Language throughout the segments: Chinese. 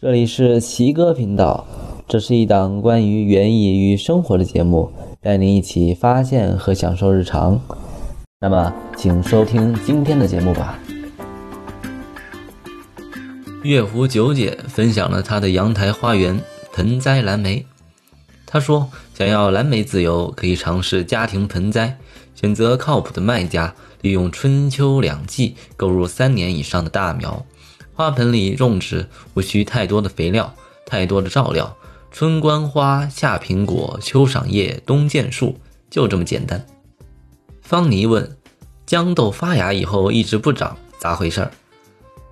这里是奇哥频道，这是一档关于园艺与生活的节目，带您一起发现和享受日常。那么，请收听今天的节目吧。月湖九姐分享了她的阳台花园盆栽蓝莓。她说，想要蓝莓自由，可以尝试家庭盆栽，选择靠谱的卖家，利用春秋两季购入三年以上的大苗。花盆里种植无需太多的肥料，太多的照料。春观花，夏苹果，秋赏叶，冬见树，就这么简单。方妮问：豇豆发芽以后一直不长，咋回事儿？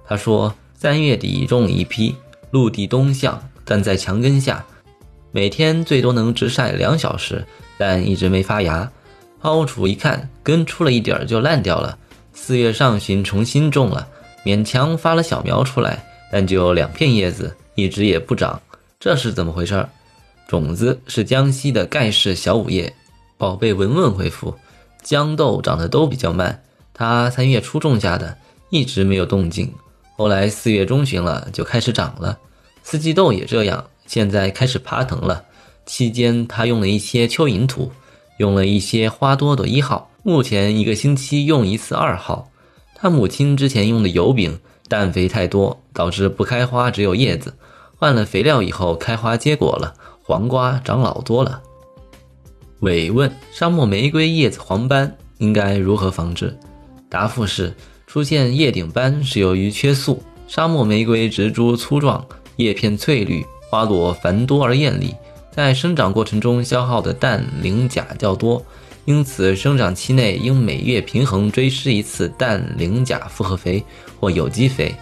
他说：三月底种一批，陆地东向，但在墙根下，每天最多能直晒两小时，但一直没发芽。抛出一看，根出了一点儿就烂掉了。四月上旬重新种了。勉强发了小苗出来，但就两片叶子，一直也不长，这是怎么回事？种子是江西的盖世小五叶。宝贝文文回复：豇豆长得都比较慢，他三月初种下的，一直没有动静。后来四月中旬了就开始长了。四季豆也这样，现在开始爬藤了。期间他用了一些蚯蚓土，用了一些花多多一号，目前一个星期用一次二号。他母亲之前用的油饼氮肥太多，导致不开花，只有叶子。换了肥料以后，开花结果了，黄瓜长老多了。伟问：沙漠玫瑰叶子黄斑应该如何防治？答复是：出现叶顶斑是由于缺素。沙漠玫瑰植株粗壮，叶片翠绿，花朵繁多而艳丽，在生长过程中消耗的氮、磷、钾较多。因此，生长期内应每月平衡追施一次氮、磷、钾复合肥或有机肥。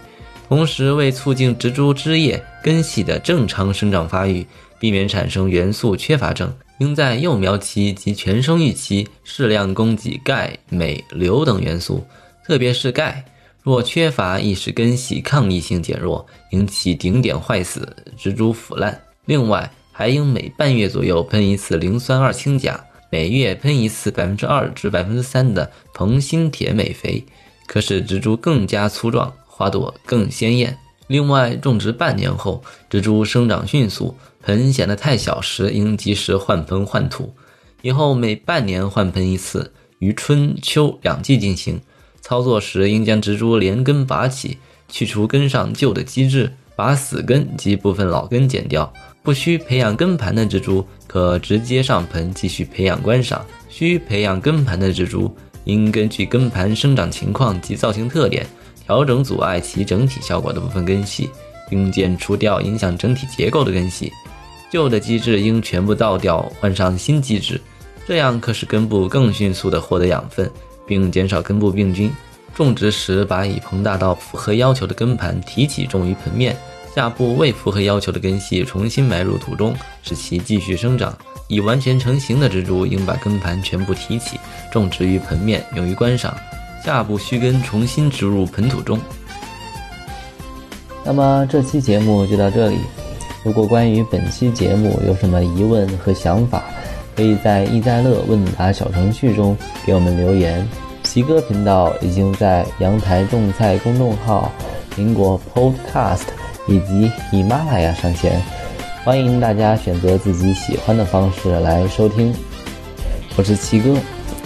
同时，为促进植株枝叶、根系的正常生长发育，避免产生元素缺乏症，应在幼苗期及全生育期适量供给钙、镁、硫等元素，特别是钙。若缺乏，易使根系抗逆性减弱，引起顶点坏死、植株腐烂。另外，还应每半月左右喷一次磷酸二氢钾。每月喷一次百分之二至百分之三的硼锌铁镁肥，可使植株更加粗壮，花朵更鲜艳。另外，种植半年后，植株生长迅速，盆显得太小时，应及时换盆换土。以后每半年换盆一次，于春秋两季进行。操作时应将植株连根拔起，去除根上旧的基质，把死根及部分老根剪掉。不需培养根盘的植株，可直接上盆继续培养观赏；需培养根盘的植株，应根据根盘生长情况及造型特点，调整阻碍其整体效果的部分根系，并剪除掉影响整体结构的根系。旧的基质应全部倒掉，换上新基质，这样可使根部更迅速地获得养分，并减少根部病菌。种植时，把已膨大到符合要求的根盘提起种于盆面。下部未符合要求的根系重新埋入土中，使其继续生长。已完全成型的植株应把根盘全部提起，种植于盆面，用于观赏。下部须根重新植入盆土中。那么这期节目就到这里。如果关于本期节目有什么疑问和想法，可以在易在乐问答小程序中给我们留言。奇哥频道已经在阳台种菜公众号、苹果 Podcast。以及喜马拉雅上线，欢迎大家选择自己喜欢的方式来收听。我是奇哥，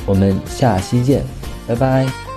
我们下期见，拜拜。